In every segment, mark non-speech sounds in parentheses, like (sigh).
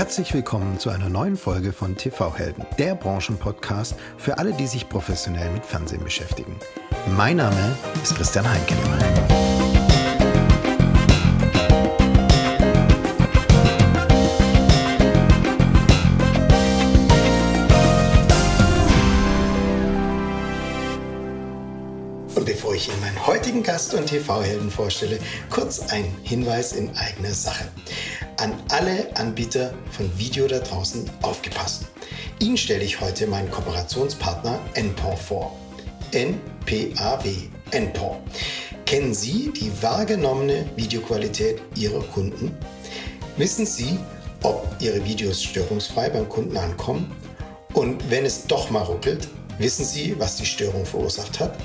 Herzlich willkommen zu einer neuen Folge von TV Helden, der Branchenpodcast für alle, die sich professionell mit Fernsehen beschäftigen. Mein Name ist Christian Heinke. Und bevor ich Ihnen meinen heutigen Gast und TV-Helden vorstelle, kurz ein Hinweis in eigener Sache. An alle Anbieter von Video da draußen aufgepasst. Ihnen stelle ich heute meinen Kooperationspartner NPOR vor. NPAW, NPOR. Kennen Sie die wahrgenommene Videoqualität Ihrer Kunden? Wissen Sie, ob Ihre Videos störungsfrei beim Kunden ankommen? Und wenn es doch mal ruckelt, wissen Sie, was die Störung verursacht hat?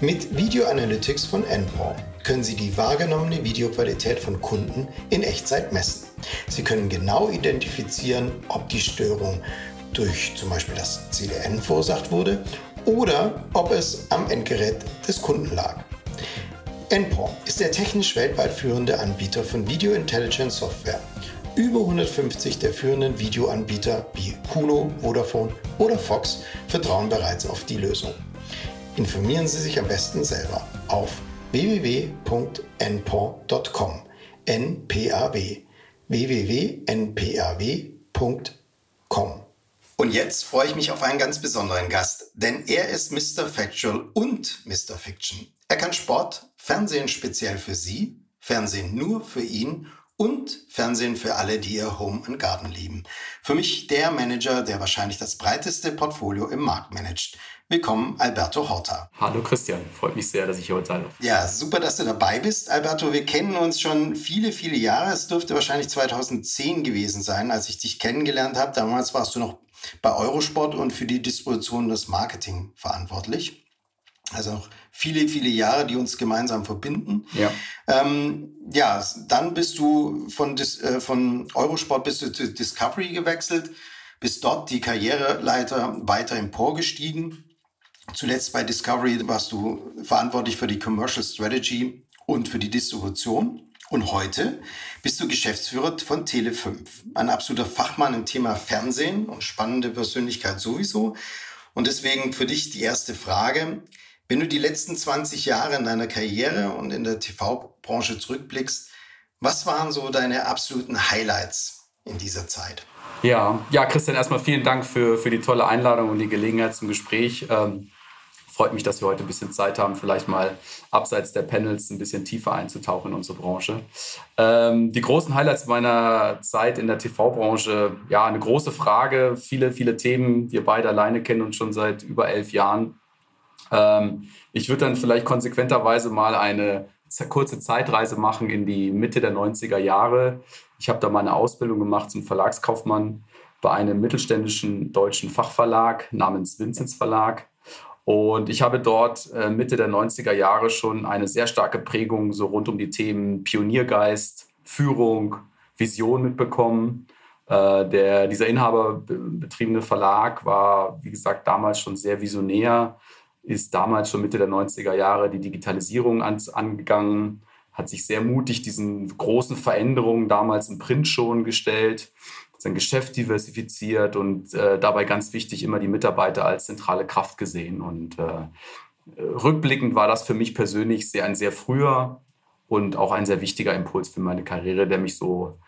Mit Video Analytics von NPOR können Sie die wahrgenommene Videoqualität von Kunden in Echtzeit messen. Sie können genau identifizieren, ob die Störung durch zum Beispiel das CDN verursacht wurde oder ob es am Endgerät des Kunden lag. NPOR ist der technisch weltweit führende Anbieter von Video Intelligence Software. Über 150 der führenden Videoanbieter wie Hulu, Vodafone oder Fox vertrauen bereits auf die Lösung. Informieren Sie sich am besten selber auf www.npaw.com. NPAW. www.npaw.com. Und jetzt freue ich mich auf einen ganz besonderen Gast, denn er ist Mr. Factual und Mr. Fiction. Er kann Sport, Fernsehen speziell für Sie, Fernsehen nur für ihn und Fernsehen für alle, die ihr Home and Garden lieben. Für mich der Manager, der wahrscheinlich das breiteste Portfolio im Markt managt. Willkommen, Alberto Horta. Hallo Christian, freut mich sehr, dass ich hier heute sein darf. Ja, super, dass du dabei bist, Alberto. Wir kennen uns schon viele, viele Jahre. Es dürfte wahrscheinlich 2010 gewesen sein, als ich dich kennengelernt habe. Damals warst du noch bei Eurosport und für die Distribution und das Marketing verantwortlich. Also noch viele, viele Jahre, die uns gemeinsam verbinden. Ja. Ähm, ja, dann bist du von, Dis, äh, von Eurosport bist du zu Discovery gewechselt, bist dort die Karriereleiter weiter emporgestiegen. Zuletzt bei Discovery warst du verantwortlich für die Commercial Strategy und für die Distribution. Und heute bist du Geschäftsführer von Tele5. Ein absoluter Fachmann im Thema Fernsehen und spannende Persönlichkeit sowieso. Und deswegen für dich die erste Frage. Wenn du die letzten 20 Jahre in deiner Karriere und in der TV-Branche zurückblickst, was waren so deine absoluten Highlights in dieser Zeit? Ja, ja, Christian, erstmal vielen Dank für, für die tolle Einladung und die Gelegenheit zum Gespräch. Ähm, freut mich, dass wir heute ein bisschen Zeit haben, vielleicht mal abseits der Panels ein bisschen tiefer einzutauchen in unsere Branche. Ähm, die großen Highlights meiner Zeit in der TV-Branche, ja, eine große Frage, viele, viele Themen. Wir beide alleine kennen uns schon seit über elf Jahren. Ähm, ich würde dann vielleicht konsequenterweise mal eine kurze Zeitreise machen in die Mitte der 90er Jahre. Ich habe da meine Ausbildung gemacht zum Verlagskaufmann bei einem mittelständischen deutschen Fachverlag namens Vinzenz Verlag. Und ich habe dort äh, Mitte der 90er Jahre schon eine sehr starke Prägung so rund um die Themen Pioniergeist, Führung, Vision mitbekommen. Äh, der, dieser inhaberbetriebene Verlag war, wie gesagt, damals schon sehr visionär ist damals schon Mitte der 90er Jahre die Digitalisierung an, angegangen, hat sich sehr mutig diesen großen Veränderungen damals im Print schon gestellt, sein Geschäft diversifiziert und äh, dabei ganz wichtig immer die Mitarbeiter als zentrale Kraft gesehen. Und äh, rückblickend war das für mich persönlich sehr ein sehr früher und auch ein sehr wichtiger Impuls für meine Karriere, der mich so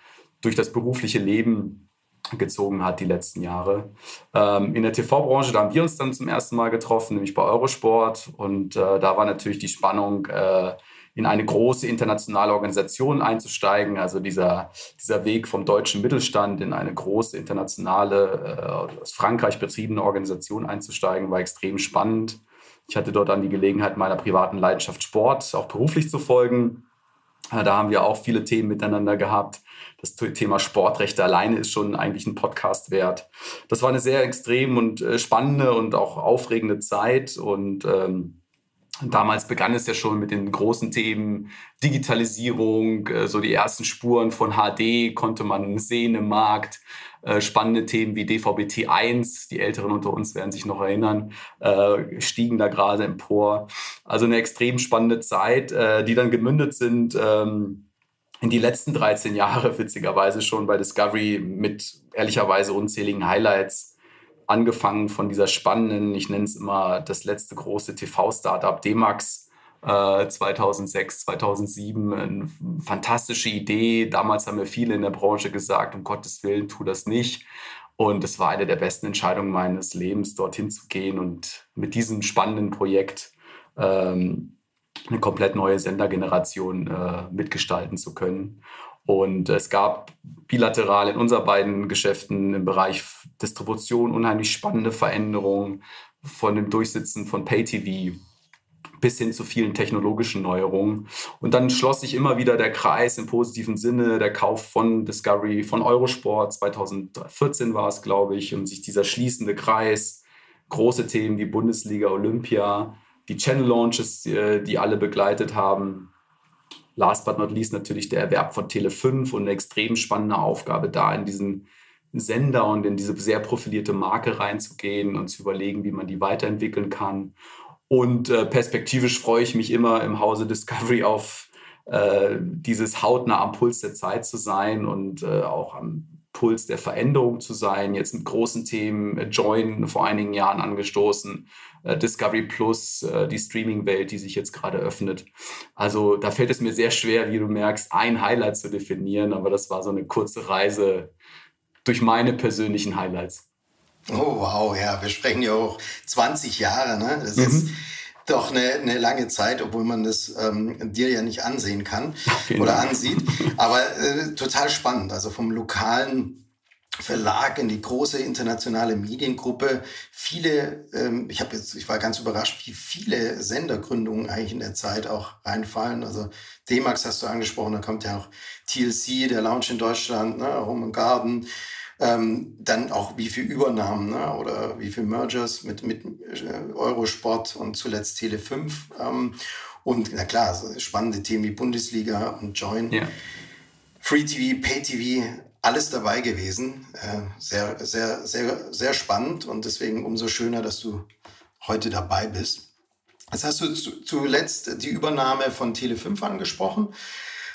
durch das berufliche Leben gezogen hat die letzten Jahre. Ähm, in der TV-Branche, da haben wir uns dann zum ersten Mal getroffen, nämlich bei Eurosport. Und äh, da war natürlich die Spannung, äh, in eine große internationale Organisation einzusteigen. Also dieser, dieser Weg vom deutschen Mittelstand in eine große internationale, äh, aus Frankreich betriebene Organisation einzusteigen, war extrem spannend. Ich hatte dort dann die Gelegenheit, meiner privaten Leidenschaft Sport auch beruflich zu folgen. Äh, da haben wir auch viele Themen miteinander gehabt das Thema Sportrechte alleine ist schon eigentlich ein Podcast wert. Das war eine sehr extrem und äh, spannende und auch aufregende Zeit und ähm, Damals begann es ja schon mit den großen Themen Digitalisierung, äh, so die ersten Spuren von HD konnte man sehen im Markt. Äh, spannende Themen wie DVB-T1, die Älteren unter uns werden sich noch erinnern, stiegen da gerade empor. Also eine extrem spannende Zeit, die dann gemündet sind ähm, in die letzten 13 Jahre witzigerweise schon bei Discovery mit ehrlicherweise unzähligen Highlights angefangen von dieser spannenden, ich nenne es immer das letzte große TV-Startup D-Max 2006, 2007. Eine fantastische Idee. Damals haben mir viele in der Branche gesagt, um Gottes Willen, tu das nicht. Und es war eine der besten Entscheidungen meines Lebens, dorthin zu gehen und mit diesem spannenden Projekt ähm, eine komplett neue Sendergeneration äh, mitgestalten zu können. Und es gab bilateral in unseren beiden Geschäften im Bereich Distribution unheimlich spannende Veränderungen von dem Durchsitzen von Pay-TV bis hin zu vielen technologischen Neuerungen. Und dann schloss sich immer wieder der Kreis im positiven Sinne, der Kauf von Discovery, von Eurosport, 2014 war es, glaube ich, und sich dieser schließende Kreis, große Themen wie Bundesliga, Olympia, die Channel Launches, die, die alle begleitet haben. Last but not least natürlich der Erwerb von Tele5 und eine extrem spannende Aufgabe da in diesen Sender und in diese sehr profilierte Marke reinzugehen und zu überlegen, wie man die weiterentwickeln kann. Und äh, perspektivisch freue ich mich immer im Hause Discovery auf äh, dieses hautnah am Puls der Zeit zu sein und äh, auch am Puls der Veränderung zu sein. Jetzt mit großen Themen, äh, Join vor einigen Jahren angestoßen, äh, Discovery Plus, äh, die Streaming-Welt, die sich jetzt gerade öffnet. Also da fällt es mir sehr schwer, wie du merkst, ein Highlight zu definieren, aber das war so eine kurze Reise durch meine persönlichen Highlights. Oh, wow, ja, wir sprechen ja auch 20 Jahre, ne? Das mhm. ist doch eine, eine, lange Zeit, obwohl man das ähm, dir ja nicht ansehen kann oder Dank. ansieht. Aber äh, total spannend. Also vom lokalen Verlag in die große internationale Mediengruppe. Viele, ähm, ich habe jetzt, ich war ganz überrascht, wie viele Sendergründungen eigentlich in der Zeit auch reinfallen. Also D-Max hast du angesprochen, da kommt ja auch TLC, der Lounge in Deutschland, ne, Home and Garden. Ähm, dann auch wie viel Übernahmen ne? oder wie viel Mergers mit, mit äh, Eurosport und zuletzt Tele5. Ähm, und na klar, spannende Themen wie Bundesliga und Join. Ja. Free TV, Pay TV, alles dabei gewesen. Äh, sehr, sehr, sehr, sehr spannend und deswegen umso schöner, dass du heute dabei bist. Jetzt hast du zuletzt die Übernahme von Tele5 angesprochen.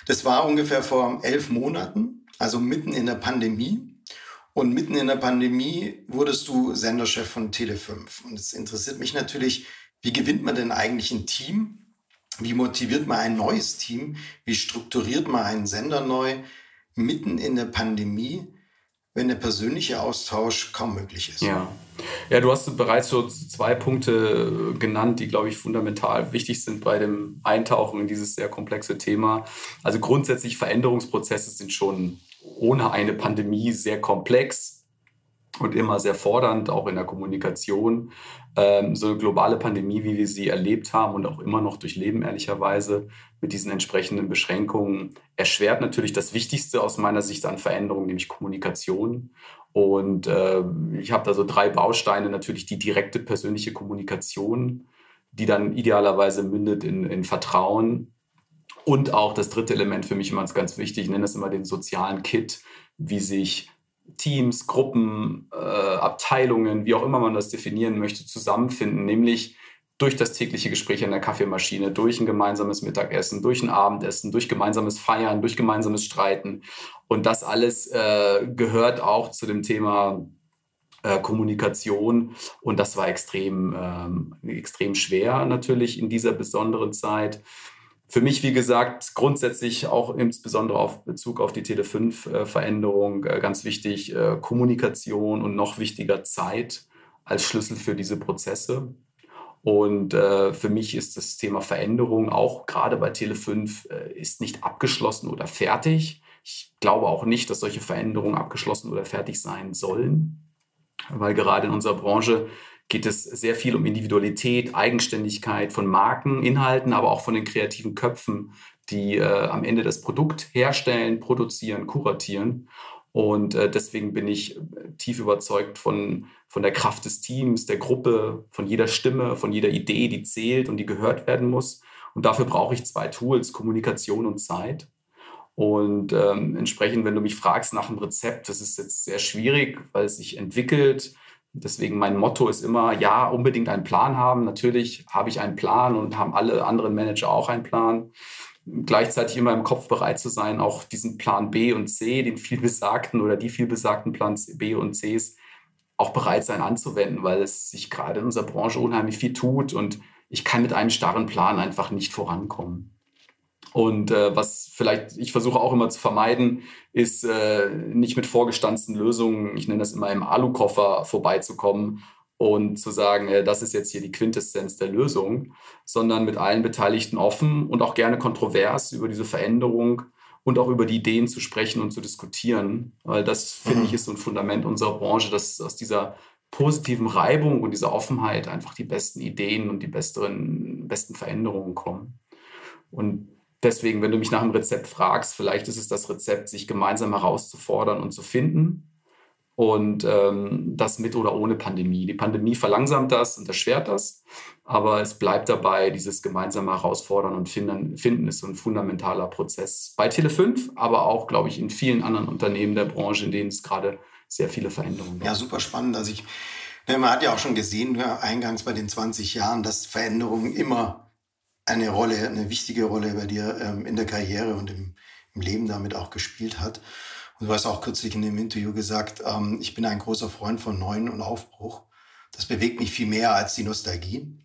Das war ungefähr vor elf Monaten, also mitten in der Pandemie. Und mitten in der Pandemie wurdest du Senderchef von Tele5. Und es interessiert mich natürlich, wie gewinnt man denn eigentlich ein Team? Wie motiviert man ein neues Team? Wie strukturiert man einen Sender neu mitten in der Pandemie, wenn der persönliche Austausch kaum möglich ist? Ja. Ja, du hast bereits so zwei Punkte genannt, die, glaube ich, fundamental wichtig sind bei dem Eintauchen in dieses sehr komplexe Thema. Also grundsätzlich Veränderungsprozesse sind schon ohne eine Pandemie sehr komplex und immer sehr fordernd, auch in der Kommunikation. Ähm, so eine globale Pandemie, wie wir sie erlebt haben und auch immer noch durchleben, ehrlicherweise, mit diesen entsprechenden Beschränkungen, erschwert natürlich das Wichtigste aus meiner Sicht an Veränderungen, nämlich Kommunikation. Und äh, ich habe da so drei Bausteine, natürlich die direkte persönliche Kommunikation, die dann idealerweise mündet in, in Vertrauen, und auch das dritte Element für mich immer ganz wichtig, ich nenne das immer den sozialen Kit, wie sich Teams, Gruppen, äh, Abteilungen, wie auch immer man das definieren möchte, zusammenfinden, nämlich durch das tägliche Gespräch an der Kaffeemaschine, durch ein gemeinsames Mittagessen, durch ein Abendessen, durch gemeinsames Feiern, durch gemeinsames Streiten. Und das alles äh, gehört auch zu dem Thema äh, Kommunikation. Und das war extrem, ähm, extrem schwer natürlich in dieser besonderen Zeit. Für mich, wie gesagt, grundsätzlich auch insbesondere auf Bezug auf die Tele5-Veränderung äh, ganz wichtig, äh, Kommunikation und noch wichtiger Zeit als Schlüssel für diese Prozesse. Und äh, für mich ist das Thema Veränderung auch gerade bei Tele5 äh, ist nicht abgeschlossen oder fertig. Ich glaube auch nicht, dass solche Veränderungen abgeschlossen oder fertig sein sollen, weil gerade in unserer Branche geht es sehr viel um Individualität, Eigenständigkeit von Marken, Inhalten, aber auch von den kreativen Köpfen, die äh, am Ende das Produkt herstellen, produzieren, kuratieren. Und äh, deswegen bin ich äh, tief überzeugt von, von der Kraft des Teams, der Gruppe, von jeder Stimme, von jeder Idee, die zählt und die gehört werden muss. Und dafür brauche ich zwei Tools, Kommunikation und Zeit. Und ähm, entsprechend, wenn du mich fragst nach einem Rezept, das ist jetzt sehr schwierig, weil es sich entwickelt. Deswegen mein Motto ist immer, ja, unbedingt einen Plan haben. Natürlich habe ich einen Plan und haben alle anderen Manager auch einen Plan. gleichzeitig immer im Kopf bereit zu sein, auch diesen Plan B und C, den vielbesagten oder die vielbesagten Plan B und Cs, auch bereit sein anzuwenden, weil es sich gerade in unserer Branche unheimlich viel tut und ich kann mit einem starren Plan einfach nicht vorankommen. Und äh, was vielleicht ich versuche auch immer zu vermeiden, ist äh, nicht mit vorgestanzten Lösungen, ich nenne das immer im Alukoffer vorbeizukommen und zu sagen, äh, das ist jetzt hier die Quintessenz der Lösung, sondern mit allen Beteiligten offen und auch gerne kontrovers über diese Veränderung und auch über die Ideen zu sprechen und zu diskutieren. Weil das, finde mhm. ich, ist so ein Fundament unserer Branche, dass aus dieser positiven Reibung und dieser Offenheit einfach die besten Ideen und die besseren, besten Veränderungen kommen. Und deswegen, wenn du mich nach einem Rezept fragst, vielleicht ist es das Rezept, sich gemeinsam herauszufordern und zu finden und ähm, das mit oder ohne Pandemie. Die Pandemie verlangsamt das und erschwert das, aber es bleibt dabei, dieses gemeinsame Herausfordern und Finden, Finden ist so ein fundamentaler Prozess. Bei Tele5, aber auch, glaube ich, in vielen anderen Unternehmen der Branche, in denen es gerade sehr viele Veränderungen gibt. Ja, super spannend. Also ich, ne, man hat ja auch schon gesehen, ja, eingangs bei den 20 Jahren, dass Veränderungen immer eine Rolle, eine wichtige Rolle bei dir ähm, in der Karriere und im, im Leben damit auch gespielt hat. Und du hast auch kürzlich in dem Interview gesagt, ähm, ich bin ein großer Freund von Neuen und Aufbruch. Das bewegt mich viel mehr als die Nostalgie.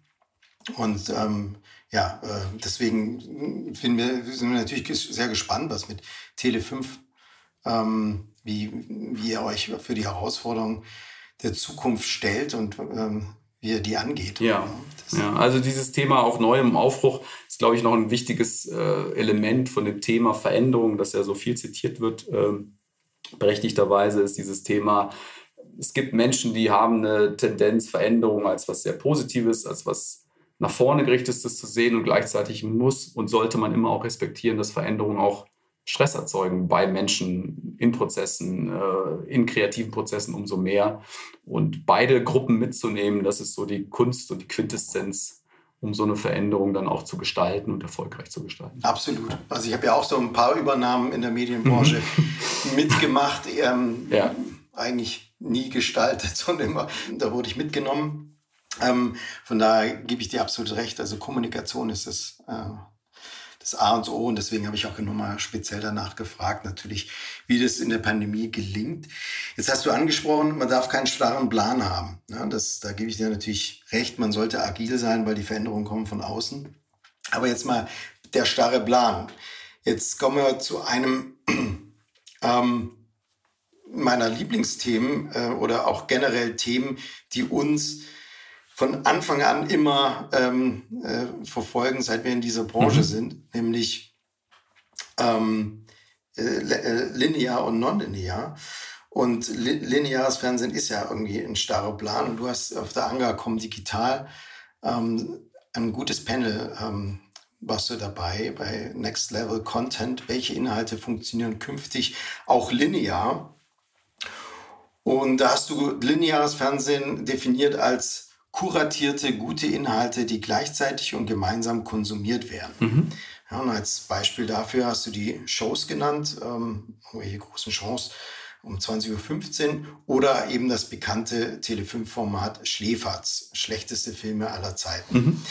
Und ähm, ja, äh, deswegen finden wir, sind wir natürlich sehr gespannt, was mit Tele 5, ähm, wie, wie ihr euch für die Herausforderungen der Zukunft stellt und ähm, wie ihr die angeht. Ja, ja, also dieses Thema auch neu im Aufbruch ist, glaube ich, noch ein wichtiges äh, Element von dem Thema Veränderung, das ja so viel zitiert wird. Ähm, berechtigterweise ist dieses Thema, es gibt Menschen, die haben eine Tendenz, Veränderung als was sehr Positives, als was nach vorne gerichtetes zu sehen und gleichzeitig muss und sollte man immer auch respektieren, dass Veränderungen auch Stress erzeugen bei Menschen in Prozessen, äh, in kreativen Prozessen umso mehr. Und beide Gruppen mitzunehmen, das ist so die Kunst und die Quintessenz um so eine Veränderung dann auch zu gestalten und erfolgreich zu gestalten. Absolut. Also ich habe ja auch so ein paar Übernahmen in der Medienbranche mhm. (laughs) mitgemacht. Ähm, ja. Eigentlich nie gestaltet, (laughs) sondern immer, da wurde ich mitgenommen. Ähm, von daher gebe ich dir absolut recht. Also Kommunikation ist das äh, das A und O. Und deswegen habe ich auch nochmal speziell danach gefragt, natürlich, wie das in der Pandemie gelingt. Jetzt hast du angesprochen, man darf keinen starren Plan haben. Ja, das, da gebe ich dir natürlich recht. Man sollte agil sein, weil die Veränderungen kommen von außen. Aber jetzt mal der starre Plan. Jetzt kommen wir zu einem (clears throat) ähm, meiner Lieblingsthemen äh, oder auch generell Themen, die uns von Anfang an immer ähm, äh, verfolgen, seit wir in dieser Branche mhm. sind, nämlich ähm, äh, äh linear und nonlinear. Und li lineares Fernsehen ist ja irgendwie ein starrer Plan. Und du hast auf der Angacom Digital ähm, ein gutes Panel ähm, warst du dabei bei Next Level Content. Welche Inhalte funktionieren künftig auch linear? Und da hast du lineares Fernsehen definiert als kuratierte, gute Inhalte, die gleichzeitig und gemeinsam konsumiert werden. Mhm. Ja, und als Beispiel dafür hast du die Shows genannt, ähm, welche großen Shows um 20.15 Uhr oder eben das bekannte Tele5-Format Schläferz, schlechteste Filme aller Zeiten. Mhm.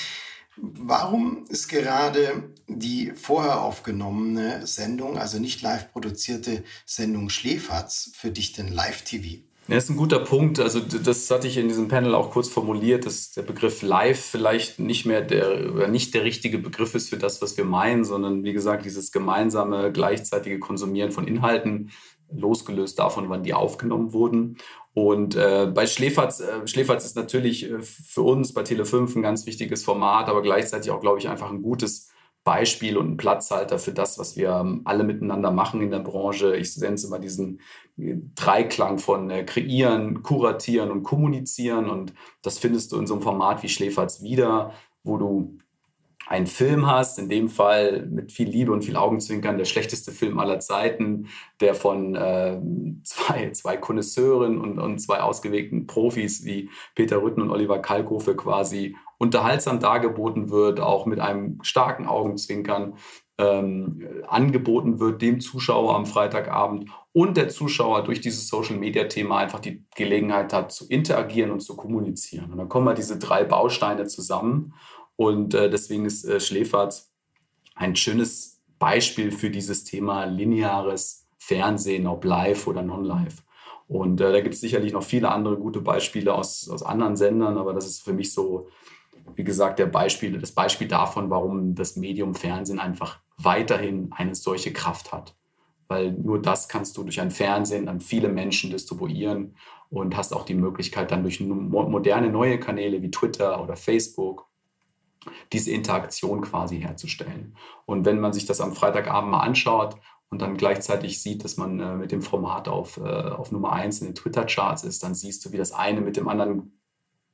Warum ist gerade die vorher aufgenommene Sendung, also nicht live produzierte Sendung Schläferz, für dich denn Live-TV? Ja, das ist ein guter Punkt. Also das hatte ich in diesem Panel auch kurz formuliert, dass der Begriff Live vielleicht nicht mehr der oder nicht der richtige Begriff ist für das, was wir meinen, sondern wie gesagt dieses gemeinsame gleichzeitige Konsumieren von Inhalten, losgelöst davon, wann die aufgenommen wurden. Und äh, bei Schläferz, äh, Schläferz ist natürlich äh, für uns bei Tele5 ein ganz wichtiges Format, aber gleichzeitig auch, glaube ich, einfach ein gutes Beispiel und ein Platzhalter für das, was wir ähm, alle miteinander machen in der Branche. Ich nenne es immer diesen äh, Dreiklang von äh, kreieren, kuratieren und kommunizieren. Und das findest du in so einem Format wie Schläferz wieder, wo du einen Film hast, in dem Fall mit viel Liebe und viel Augenzwinkern, der schlechteste Film aller Zeiten, der von äh, (laughs) zwei, zwei Konnoisseuren und, und zwei ausgewählten Profis wie Peter Rütten und Oliver Kalkofe quasi unterhaltsam dargeboten wird, auch mit einem starken Augenzwinkern ähm, angeboten wird dem Zuschauer am Freitagabend und der Zuschauer durch dieses Social-Media-Thema einfach die Gelegenheit hat zu interagieren und zu kommunizieren. Und dann kommen halt diese drei Bausteine zusammen und äh, deswegen ist äh, Schläferz ein schönes Beispiel für dieses Thema lineares Fernsehen, ob live oder non-live. Und äh, da gibt es sicherlich noch viele andere gute Beispiele aus, aus anderen Sendern, aber das ist für mich so, wie gesagt, der Beispiel, das Beispiel davon, warum das Medium Fernsehen einfach weiterhin eine solche Kraft hat. Weil nur das kannst du durch ein Fernsehen an viele Menschen distribuieren und hast auch die Möglichkeit, dann durch moderne neue Kanäle wie Twitter oder Facebook diese Interaktion quasi herzustellen. Und wenn man sich das am Freitagabend mal anschaut und dann gleichzeitig sieht, dass man äh, mit dem Format auf, äh, auf Nummer 1 in den Twitter-Charts ist, dann siehst du, wie das eine mit dem anderen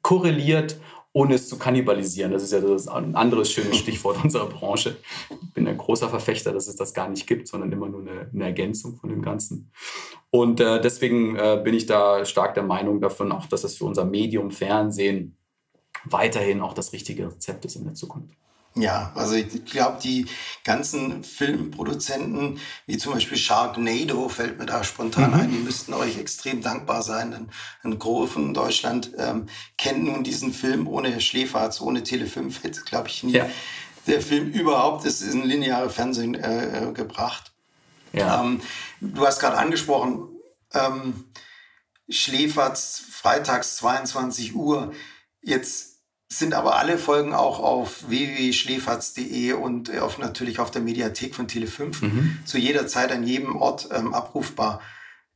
korreliert, ohne es zu kannibalisieren. Das ist ja das ein anderes schönes Stichwort (laughs) unserer Branche. Ich bin ein großer Verfechter, dass es das gar nicht gibt, sondern immer nur eine, eine Ergänzung von dem Ganzen. Und äh, deswegen äh, bin ich da stark der Meinung davon, auch dass das für unser Medium Fernsehen weiterhin auch das richtige Rezept ist in der Zukunft. Ja, also ich glaube, die ganzen Filmproduzenten, wie zum Beispiel Sharknado, fällt mir da spontan mhm. ein, die müssten euch extrem dankbar sein. Denn ein Gros von Deutschland ähm, kennt nun diesen Film ohne Schläferz, ohne Tele 5, hätte (laughs) glaube ich nie ja. der Film überhaupt ist in lineare Fernsehen äh, äh, gebracht. Ja. Ähm, du hast gerade angesprochen, ähm, Schläferz freitags 22 Uhr. Jetzt sind aber alle Folgen auch auf www.schläferz.de und äh, auf, natürlich auf der Mediathek von Tele5 mhm. zu jeder Zeit an jedem Ort ähm, abrufbar.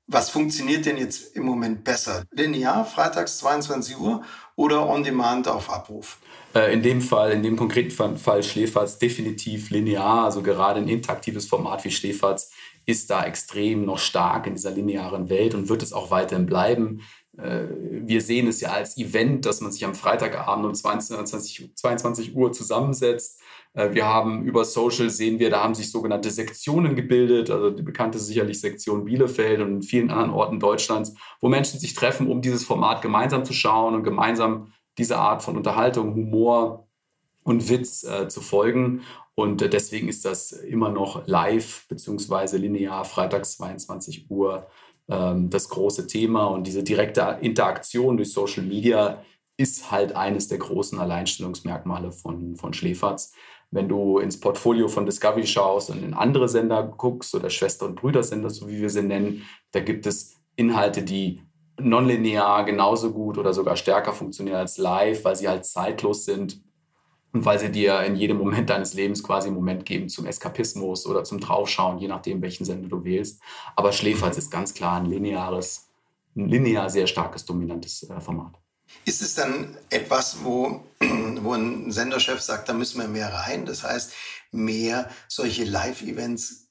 Was funktioniert denn jetzt im Moment besser? Linear, freitags 22 Uhr oder on demand auf Abruf? Äh, in dem Fall, in dem konkreten Fall Schläferz definitiv linear. Also gerade ein interaktives Format wie Schläferz ist da extrem noch stark in dieser linearen Welt und wird es auch weiterhin bleiben. Äh, wir sehen es ja als Event, dass man sich am Freitagabend um 22, 22 Uhr zusammensetzt. Äh, wir haben über Social sehen wir, da haben sich sogenannte Sektionen gebildet, also die bekannte sicherlich Sektion Bielefeld und in vielen anderen Orten Deutschlands, wo Menschen sich treffen, um dieses Format gemeinsam zu schauen und gemeinsam diese Art von Unterhaltung, Humor und Witz äh, zu folgen. Und äh, deswegen ist das immer noch live bzw. linear freitags 22 Uhr das große Thema und diese direkte Interaktion durch Social Media ist halt eines der großen Alleinstellungsmerkmale von, von Schläferz. Wenn du ins Portfolio von Discovery schaust und in andere Sender guckst oder Schwester- und Brüdersender, so wie wir sie nennen, da gibt es Inhalte, die nonlinear genauso gut oder sogar stärker funktionieren als live, weil sie halt zeitlos sind und weil sie dir in jedem Moment deines Lebens quasi einen Moment geben zum Eskapismus oder zum Draufschauen, je nachdem, welchen Sender du wählst. Aber Schläferz ist ganz klar ein lineares, ein linear sehr starkes, dominantes äh, Format. Ist es dann etwas, wo, (clears throat) wo ein Senderchef sagt, da müssen wir mehr rein? Das heißt, mehr solche Live-Events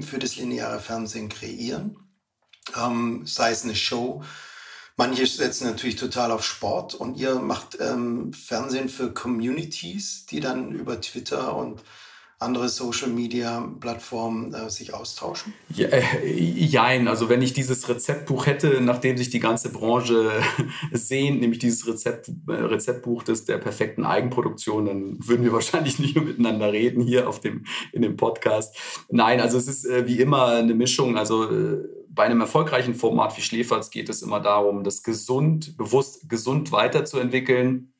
für das lineare Fernsehen kreieren? Ähm, sei es eine Show, Manche setzen natürlich total auf Sport und ihr macht ähm, Fernsehen für Communities, die dann über Twitter und andere Social Media Plattformen äh, sich austauschen? Ja, äh, jein, also wenn ich dieses Rezeptbuch hätte, nachdem sich die ganze Branche (laughs) sehnt, nämlich dieses Rezept, äh, Rezeptbuch des, der perfekten Eigenproduktion, dann würden wir (laughs) wahrscheinlich nicht mehr miteinander reden hier auf dem, in dem Podcast. Nein, also es ist äh, wie immer eine Mischung. Also äh, bei einem erfolgreichen Format wie Schläferz geht es immer darum, das gesund, bewusst gesund weiterzuentwickeln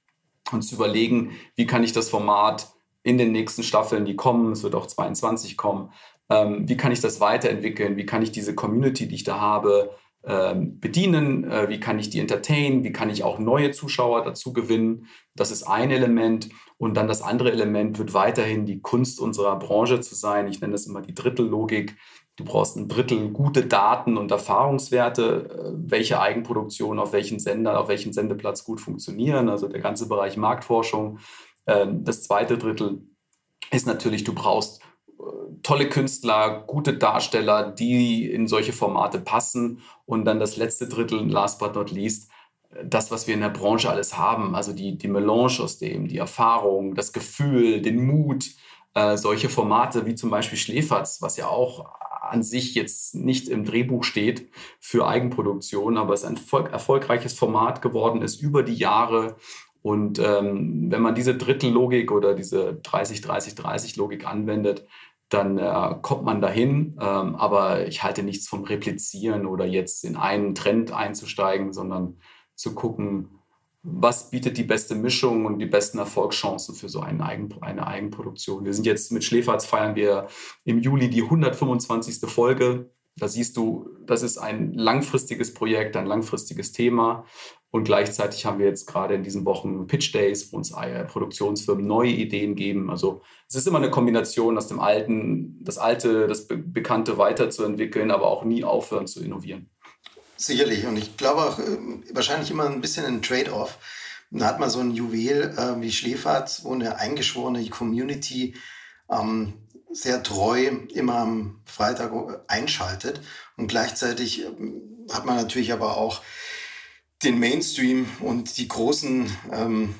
und zu überlegen, wie kann ich das Format in den nächsten Staffeln, die kommen, es wird auch 22 kommen, ähm, wie kann ich das weiterentwickeln, wie kann ich diese Community, die ich da habe, ähm, bedienen, äh, wie kann ich die entertainen, wie kann ich auch neue Zuschauer dazu gewinnen. Das ist ein Element. Und dann das andere Element wird weiterhin die Kunst unserer Branche zu sein. Ich nenne das immer die Drittellogik. Du brauchst ein Drittel gute Daten und Erfahrungswerte, äh, welche Eigenproduktionen auf welchen Sender, auf welchem Sendeplatz gut funktionieren, also der ganze Bereich Marktforschung. Ähm, das zweite Drittel ist natürlich, du brauchst äh, tolle Künstler, gute Darsteller, die in solche Formate passen. Und dann das letzte Drittel, last but not least, das, was wir in der Branche alles haben, also die, die Melange aus dem, die Erfahrung, das Gefühl, den Mut, äh, solche Formate wie zum Beispiel Schläferz, was ja auch an sich jetzt nicht im Drehbuch steht für Eigenproduktion, aber es ein erfolgreiches Format geworden ist über die Jahre. Und ähm, wenn man diese Drittellogik oder diese 30-30-30-Logik anwendet, dann äh, kommt man dahin. Ähm, aber ich halte nichts vom Replizieren oder jetzt in einen Trend einzusteigen, sondern zu gucken, was bietet die beste Mischung und die besten Erfolgschancen für so eine, Eigen, eine Eigenproduktion. Wir sind jetzt mit Schläferz feiern wir im Juli die 125. Folge. Da siehst du, das ist ein langfristiges Projekt, ein langfristiges Thema. Und gleichzeitig haben wir jetzt gerade in diesen Wochen Pitch Days, wo uns Produktionsfirmen neue Ideen geben. Also es ist immer eine Kombination aus dem Alten, das Alte, das Be Bekannte weiterzuentwickeln, aber auch nie aufhören zu innovieren. Sicherlich. Und ich glaube auch äh, wahrscheinlich immer ein bisschen ein Trade-off. Da hat man so ein Juwel äh, wie Schläfert, wo eine eingeschworene Community ähm, sehr treu immer am Freitag einschaltet. Und gleichzeitig ähm, hat man natürlich aber auch den Mainstream und die großen ähm,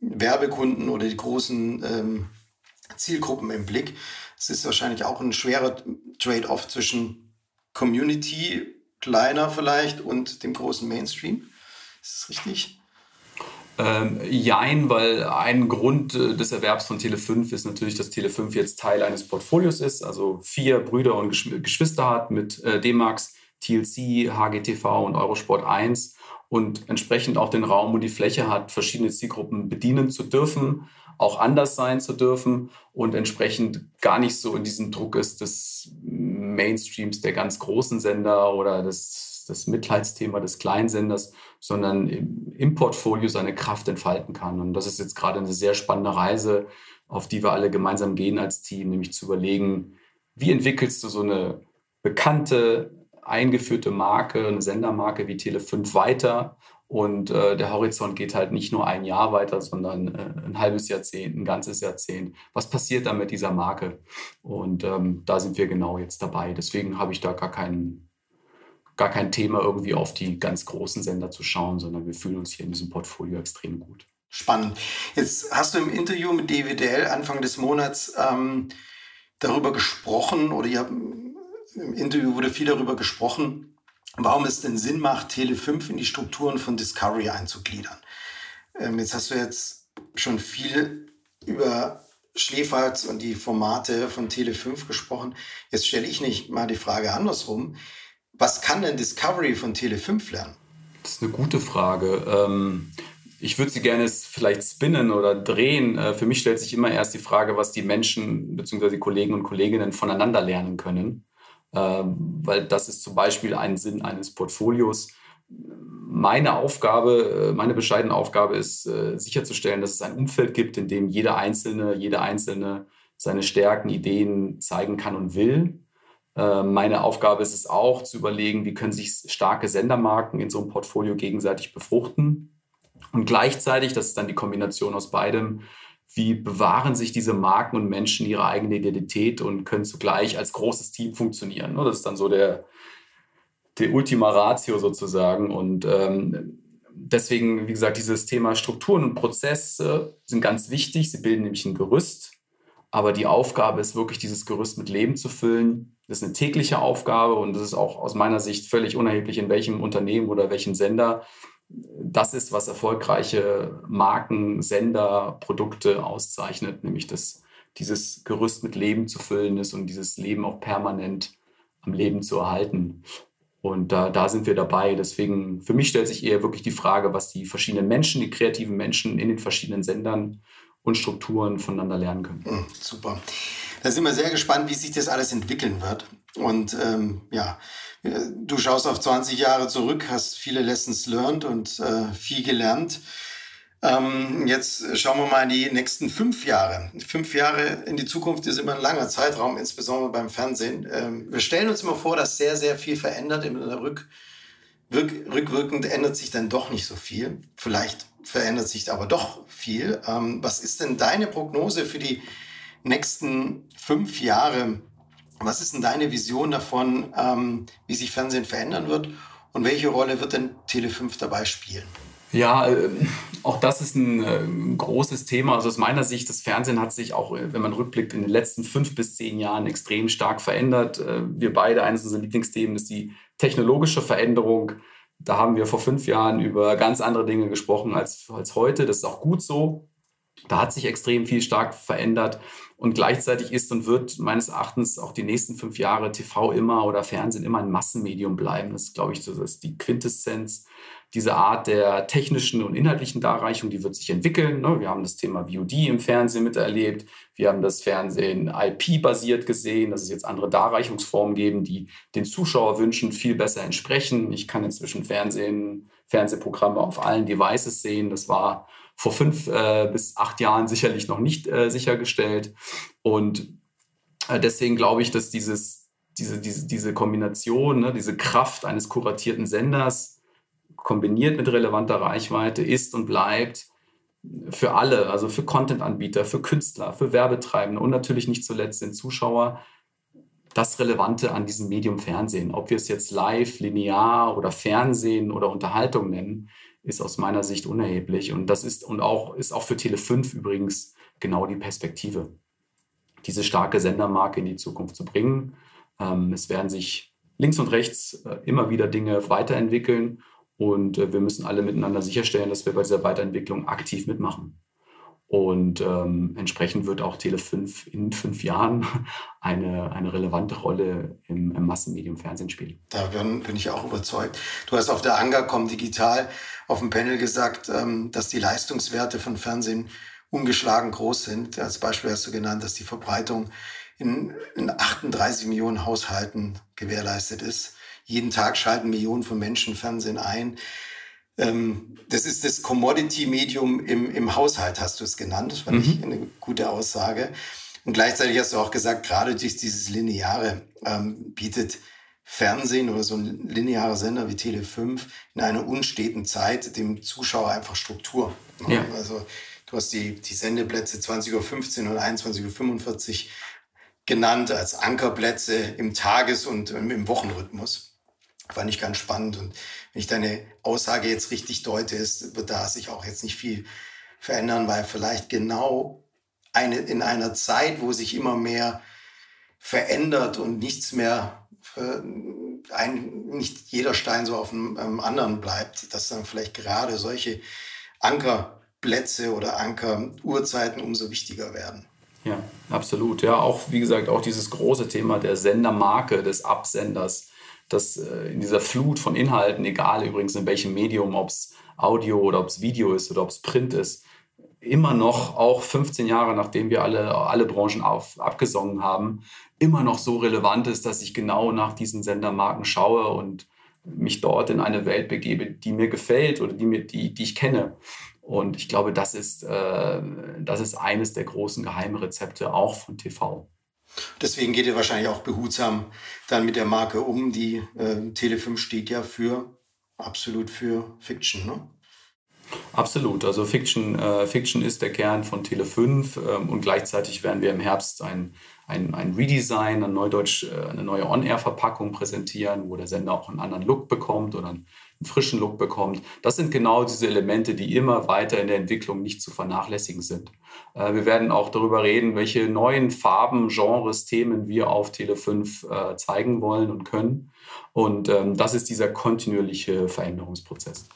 Werbekunden oder die großen ähm, Zielgruppen im Blick. Es ist wahrscheinlich auch ein schwerer Trade-off zwischen Community kleiner vielleicht und dem großen Mainstream. Ist das richtig? Ähm, jein, weil ein Grund äh, des Erwerbs von Tele5 ist natürlich, dass Tele5 jetzt Teil eines Portfolios ist, also vier Brüder und Gesch Geschwister hat mit äh, D-Max, TLC, HGTV und Eurosport 1 und entsprechend auch den Raum und die Fläche hat, verschiedene Zielgruppen bedienen zu dürfen, auch anders sein zu dürfen. Und entsprechend gar nicht so in diesem Druck ist des Mainstreams der ganz großen Sender oder das, das Mitleidsthema des Kleinsenders, sondern im, im Portfolio seine Kraft entfalten kann. Und das ist jetzt gerade eine sehr spannende Reise, auf die wir alle gemeinsam gehen als Team, nämlich zu überlegen, wie entwickelst du so eine bekannte, eingeführte Marke, eine Sendermarke wie Tele5 weiter. Und äh, der Horizont geht halt nicht nur ein Jahr weiter, sondern äh, ein halbes Jahrzehnt, ein ganzes Jahrzehnt. Was passiert dann mit dieser Marke? Und ähm, da sind wir genau jetzt dabei. Deswegen habe ich da gar kein, gar kein Thema, irgendwie auf die ganz großen Sender zu schauen, sondern wir fühlen uns hier in diesem Portfolio extrem gut. Spannend. Jetzt hast du im Interview mit DWDL Anfang des Monats ähm, darüber gesprochen oder ihr habt im Interview wurde viel darüber gesprochen, warum es denn Sinn macht, Tele 5 in die Strukturen von Discovery einzugliedern. Ähm, jetzt hast du jetzt schon viel über Schläferz und die Formate von Tele 5 gesprochen. Jetzt stelle ich nicht mal die Frage andersrum. Was kann denn Discovery von Tele 5 lernen? Das ist eine gute Frage. Ähm ich würde sie gerne vielleicht spinnen oder drehen. Äh, für mich stellt sich immer erst die Frage, was die Menschen bzw. die Kollegen und Kolleginnen voneinander lernen können. Ähm, weil das ist zum Beispiel ein Sinn eines Portfolios. Meine Aufgabe, äh, meine bescheidene Aufgabe ist äh, sicherzustellen, dass es ein Umfeld gibt, in dem jeder Einzelne, jede Einzelne seine Stärken, Ideen zeigen kann und will. Ähm, meine Aufgabe ist es auch zu überlegen, wie können sich starke Sendermarken in so einem Portfolio gegenseitig befruchten. Und gleichzeitig, das ist dann die Kombination aus beidem, wie bewahren sich diese Marken und Menschen ihre eigene Identität und können zugleich als großes Team funktionieren. Ne? Das ist dann so der, der Ultima Ratio sozusagen. Und ähm, deswegen, wie gesagt, dieses Thema Strukturen und Prozesse sind ganz wichtig. Sie bilden nämlich ein Gerüst. Aber die Aufgabe ist wirklich, dieses Gerüst mit Leben zu füllen. Das ist eine tägliche Aufgabe und das ist auch aus meiner Sicht völlig unerheblich, in welchem Unternehmen oder welchem Sender das ist, was erfolgreiche Marken, Sender, Produkte auszeichnet, nämlich dass dieses Gerüst mit Leben zu füllen ist und dieses Leben auch permanent am Leben zu erhalten. Und da, da sind wir dabei. Deswegen, für mich stellt sich eher wirklich die Frage, was die verschiedenen Menschen, die kreativen Menschen in den verschiedenen Sendern und Strukturen voneinander lernen können. Hm, super. Da sind wir sehr gespannt, wie sich das alles entwickeln wird. Und ähm, ja, Du schaust auf 20 Jahre zurück, hast viele Lessons learned und äh, viel gelernt. Ähm, jetzt schauen wir mal in die nächsten fünf Jahre. Fünf Jahre in die Zukunft ist immer ein langer Zeitraum, insbesondere beim Fernsehen. Ähm, wir stellen uns immer vor, dass sehr, sehr viel verändert. In der Rück, rück, rückwirkend ändert sich dann doch nicht so viel. Vielleicht verändert sich aber doch viel. Ähm, was ist denn deine Prognose für die nächsten fünf Jahre? Was ist denn deine Vision davon, ähm, wie sich Fernsehen verändern wird und welche Rolle wird denn Tele5 dabei spielen? Ja, äh, auch das ist ein äh, großes Thema. Also aus meiner Sicht, das Fernsehen hat sich auch, äh, wenn man rückblickt, in den letzten fünf bis zehn Jahren extrem stark verändert. Wir beide, eines unserer Lieblingsthemen ist die technologische Veränderung. Da haben wir vor fünf Jahren über ganz andere Dinge gesprochen als, als heute. Das ist auch gut so. Da hat sich extrem viel stark verändert. Und gleichzeitig ist und wird meines Erachtens auch die nächsten fünf Jahre TV immer oder Fernsehen immer ein Massenmedium bleiben. Das ist, glaube ich, so das die Quintessenz. Diese Art der technischen und inhaltlichen Darreichung, die wird sich entwickeln. Ne? Wir haben das Thema VOD im Fernsehen miterlebt. Wir haben das Fernsehen IP-basiert gesehen, dass es jetzt andere Darreichungsformen geben, die den Zuschauerwünschen viel besser entsprechen. Ich kann inzwischen Fernsehen, Fernsehprogramme auf allen Devices sehen. Das war vor fünf äh, bis acht Jahren sicherlich noch nicht äh, sichergestellt. Und äh, deswegen glaube ich, dass dieses, diese, diese, diese Kombination, ne, diese Kraft eines kuratierten Senders kombiniert mit relevanter Reichweite ist und bleibt für alle, also für Content-Anbieter, für Künstler, für Werbetreibende und natürlich nicht zuletzt den Zuschauer, das Relevante an diesem Medium Fernsehen. Ob wir es jetzt live, linear oder Fernsehen oder Unterhaltung nennen, ist aus meiner Sicht unerheblich. Und das ist und auch, ist auch für Tele 5 übrigens genau die Perspektive, diese starke Sendermarke in die Zukunft zu bringen. Ähm, es werden sich links und rechts äh, immer wieder Dinge weiterentwickeln und äh, wir müssen alle miteinander sicherstellen, dass wir bei dieser Weiterentwicklung aktiv mitmachen. Und ähm, entsprechend wird auch Tele 5 in fünf Jahren (laughs) eine, eine relevante Rolle im, im Massenmedium Fernsehen spielen. Da bin, bin, ich auch überzeugt. Du hast auf der Angacom Digital auf dem Panel gesagt, ähm, dass die Leistungswerte von Fernsehen ungeschlagen groß sind. Als Beispiel hast du genannt, dass die Verbreitung in, in 38 Millionen Haushalten gewährleistet ist. Jeden Tag schalten Millionen von Menschen Fernsehen ein. Ähm, das ist das Commodity-Medium im, im Haushalt, hast du es genannt. Das fand mhm. ich eine gute Aussage. Und gleichzeitig hast du auch gesagt, gerade durch dieses Lineare ähm, bietet Fernsehen oder so ein linearer Sender wie Tele 5 in einer unsteten Zeit dem Zuschauer einfach Struktur. Ja. Also du hast die, die Sendeplätze 20.15 Uhr und 21.45 Uhr genannt als Ankerplätze im Tages- und im Wochenrhythmus. Fand ich ganz spannend. Und wenn ich deine Aussage jetzt richtig deute, ist, wird da sich auch jetzt nicht viel verändern, weil vielleicht genau eine, in einer Zeit, wo sich immer mehr verändert und nichts mehr, ein, nicht jeder Stein so auf dem ähm, anderen bleibt, dass dann vielleicht gerade solche Ankerplätze oder Ankeruhrzeiten umso wichtiger werden. Ja, absolut. Ja, auch wie gesagt, auch dieses große Thema der Sendermarke, des Absenders dass äh, in dieser Flut von Inhalten, egal übrigens in welchem Medium, ob es Audio oder ob es Video ist oder ob es Print ist, immer noch, auch 15 Jahre nachdem wir alle, alle Branchen auf, abgesungen haben, immer noch so relevant ist, dass ich genau nach diesen Sendermarken schaue und mich dort in eine Welt begebe, die mir gefällt oder die, mir, die, die ich kenne. Und ich glaube, das ist, äh, das ist eines der großen Geheimrezepte auch von TV. Deswegen geht ihr wahrscheinlich auch behutsam dann mit der Marke um. Die äh, Tele5 steht ja für absolut für Fiction, ne? Absolut. Also Fiction, äh, Fiction ist der Kern von Tele5 ähm, und gleichzeitig werden wir im Herbst ein, ein, ein Redesign, ein Neudeutsch, äh, eine neue On-Air-Verpackung präsentieren, wo der Sender auch einen anderen Look bekommt oder einen frischen Look bekommt. Das sind genau diese Elemente, die immer weiter in der Entwicklung nicht zu vernachlässigen sind. Äh, wir werden auch darüber reden, welche neuen Farben, Genres, Themen wir auf Tele5 äh, zeigen wollen und können. Und ähm, das ist dieser kontinuierliche Veränderungsprozess.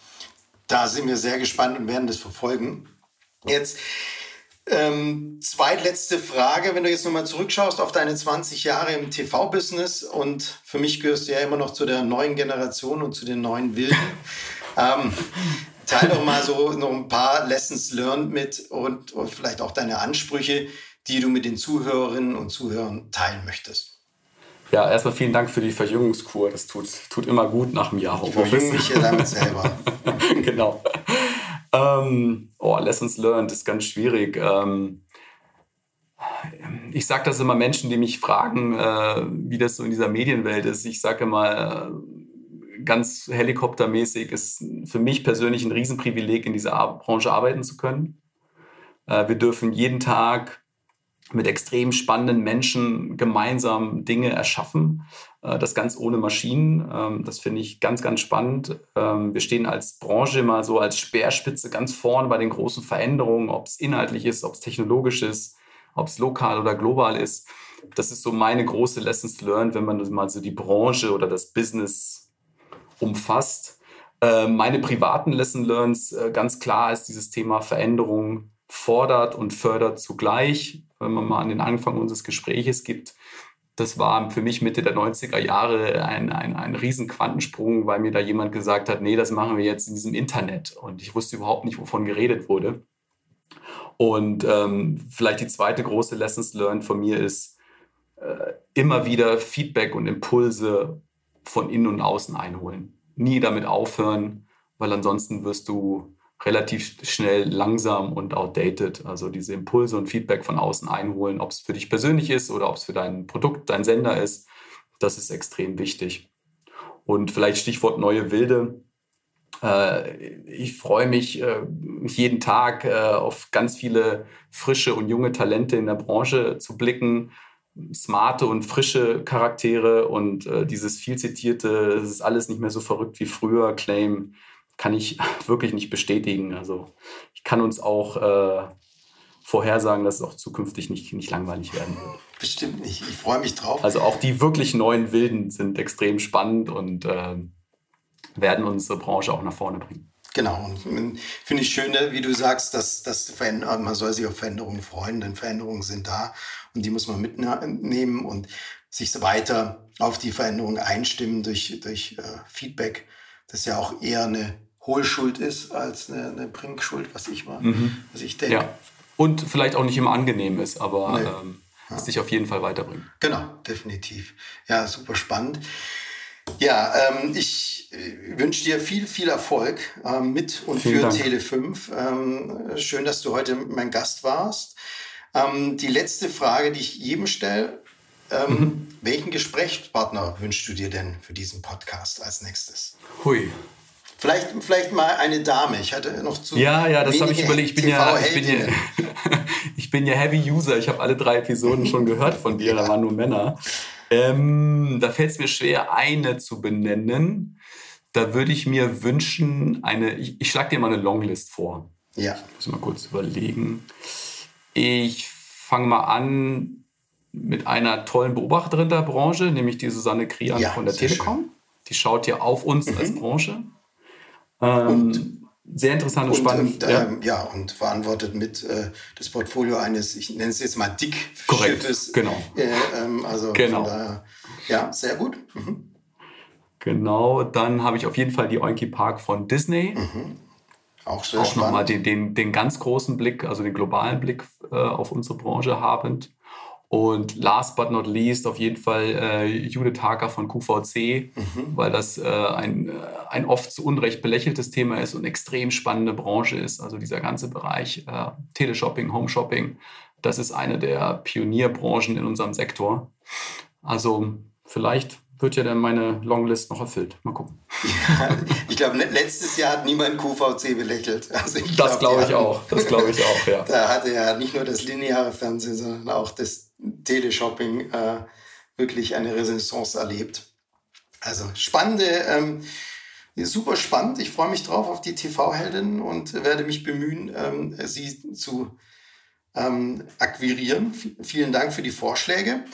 Da sind wir sehr gespannt und werden das verfolgen. Jetzt ähm, zweitletzte Frage, wenn du jetzt nochmal zurückschaust auf deine 20 Jahre im TV-Business und für mich gehörst du ja immer noch zu der neuen Generation und zu den neuen Wilden. (laughs) ähm, teil doch mal so noch ein paar Lessons learned mit und, und vielleicht auch deine Ansprüche, die du mit den Zuhörerinnen und Zuhörern teilen möchtest. Ja, erstmal vielen Dank für die Verjüngungskur. Das tut, tut immer gut nach einem Jahr Homeoffice. Ich verjünge mich ja damit selber. (laughs) genau. Ähm, oh, Lessons learned ist ganz schwierig. Ähm, ich sage das immer Menschen, die mich fragen, äh, wie das so in dieser Medienwelt ist. Ich sage immer, äh, ganz helikoptermäßig ist für mich persönlich ein Riesenprivileg, in dieser Branche arbeiten zu können. Äh, wir dürfen jeden Tag mit extrem spannenden Menschen gemeinsam Dinge erschaffen. Äh, das ganz ohne Maschinen. Ähm, das finde ich ganz, ganz spannend. Ähm, wir stehen als Branche immer so als Speerspitze ganz vorne bei den großen Veränderungen, ob es inhaltlich ist, ob es technologisch ist, ob es lokal oder global ist. Das ist so meine große Lessons learned, wenn man mal so die Branche oder das Business umfasst. Äh, meine privaten Lesson Learns, äh, ganz klar ist dieses Thema Veränderung fordert und fördert zugleich. Wenn man mal an den Anfang unseres Gespräches gibt, das war für mich Mitte der 90er Jahre ein, ein, ein riesen Quantensprung, weil mir da jemand gesagt hat, nee, das machen wir jetzt in diesem Internet. Und ich wusste überhaupt nicht, wovon geredet wurde. Und ähm, vielleicht die zweite große Lessons learned von mir ist, äh, immer wieder Feedback und Impulse von innen und außen einholen. Nie damit aufhören, weil ansonsten wirst du relativ schnell langsam und outdated. Also diese Impulse und Feedback von außen einholen, ob es für dich persönlich ist oder ob es für dein Produkt, dein Sender ist, das ist extrem wichtig. Und vielleicht Stichwort neue Wilde. Äh, ich freue mich äh, jeden Tag äh, auf ganz viele frische und junge Talente in der Branche zu blicken. Smarte und frische Charaktere und dieses viel zitierte, es ist alles nicht mehr so verrückt wie früher, Claim kann ich (laughs) wirklich nicht bestätigen. Also ich kann uns auch äh, vorhersagen, dass es auch zukünftig nicht, nicht langweilig werden wird. Bestimmt nicht. Ich freue mich drauf. Also auch die wirklich neuen Wilden sind extrem spannend und äh, werden unsere Branche auch nach vorne bringen. Genau, und finde ich schön, ne, wie du sagst, dass, dass man soll sich auf Veränderungen freuen, denn Veränderungen sind da und die muss man mitnehmen und sich weiter auf die Veränderungen einstimmen durch, durch äh, Feedback. Das ist ja auch eher eine Hohlschuld ist als eine, eine Bringschuld, was ich mal, mhm. was ich denke. Ja. Und vielleicht auch nicht immer angenehm ist, aber nee. ähm, ja. es dich auf jeden Fall weiterbringt. Genau, definitiv. Ja, super spannend. Ja, ähm, ich äh, wünsche dir viel, viel Erfolg ähm, mit und Vielen für Tele5. Ähm, schön, dass du heute mein Gast warst. Ähm, die letzte Frage, die ich jedem stelle, ähm, mhm. welchen Gesprächspartner wünschst du dir denn für diesen Podcast als nächstes? Hui, Vielleicht, vielleicht mal eine Dame. Ich hatte noch zu. Ja, ja, das habe ich überlegt. Ich bin ja, ich bin ja, (laughs) ich bin ja Heavy User. Ich habe alle drei Episoden schon gehört von dir. Ja. Da waren nur Männer. Ähm, da fällt es mir schwer, eine zu benennen. Da würde ich mir wünschen, eine. Ich, ich schlage dir mal eine Longlist vor. Ja. Ich muss mal kurz überlegen. Ich fange mal an mit einer tollen Beobachterin der Branche, nämlich die Susanne Krian ja, von der Telekom. Schön. Die schaut ja auf uns mhm. als Branche. Ähm, und, sehr interessant und, spannend. Und, ja. ja. und verantwortet mit äh, das Portfolio eines, ich nenne es jetzt mal Dickschiffes. Genau. Äh, ähm, also genau. Daher, ja, sehr gut. Mhm. Genau, dann habe ich auf jeden Fall die Oinky Park von Disney. Mhm. Auch sehr Auch nochmal den, den, den ganz großen Blick, also den globalen Blick äh, auf unsere Branche habend. Und last but not least auf jeden Fall äh, Judith Hager von QVC, mhm. weil das äh, ein, äh, ein oft zu Unrecht belächeltes Thema ist und extrem spannende Branche ist. Also dieser ganze Bereich äh, Teleshopping, Homeshopping, das ist eine der Pionierbranchen in unserem Sektor. Also vielleicht wird ja dann meine Longlist noch erfüllt. Mal gucken. Ja, (laughs) ich glaube, letztes Jahr hat niemand QVC belächelt. Also das glaube ich auch. Das glaube ich auch, ja. (laughs) Da hatte ja nicht nur das lineare Fernsehen, sondern auch das Teleshopping äh, wirklich eine Renaissance erlebt. Also spannende, ähm, super spannend. Ich freue mich drauf auf die TV-Heldin und werde mich bemühen, ähm, sie zu ähm, akquirieren. Vielen Dank für die Vorschläge.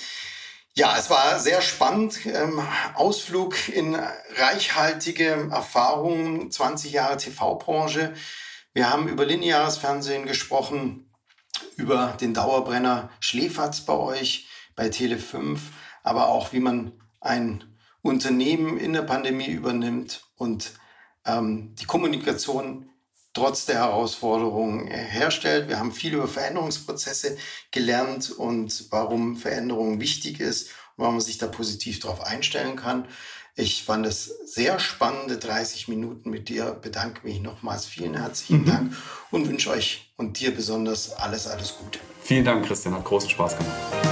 Ja, es war sehr spannend. Ähm, Ausflug in reichhaltige Erfahrungen, 20 Jahre TV-Branche. Wir haben über lineares Fernsehen gesprochen, über den Dauerbrenner Schläferz bei euch, bei Tele5, aber auch wie man ein Unternehmen in der Pandemie übernimmt und ähm, die Kommunikation trotz der Herausforderungen herstellt. Wir haben viel über Veränderungsprozesse gelernt und warum Veränderung wichtig ist und warum man sich da positiv darauf einstellen kann. Ich fand es sehr spannende 30 Minuten mit dir. Bedanke mich nochmals. Vielen herzlichen mhm. Dank und wünsche euch und dir besonders alles, alles Gute. Vielen Dank, Christian. Hat großen Spaß gemacht.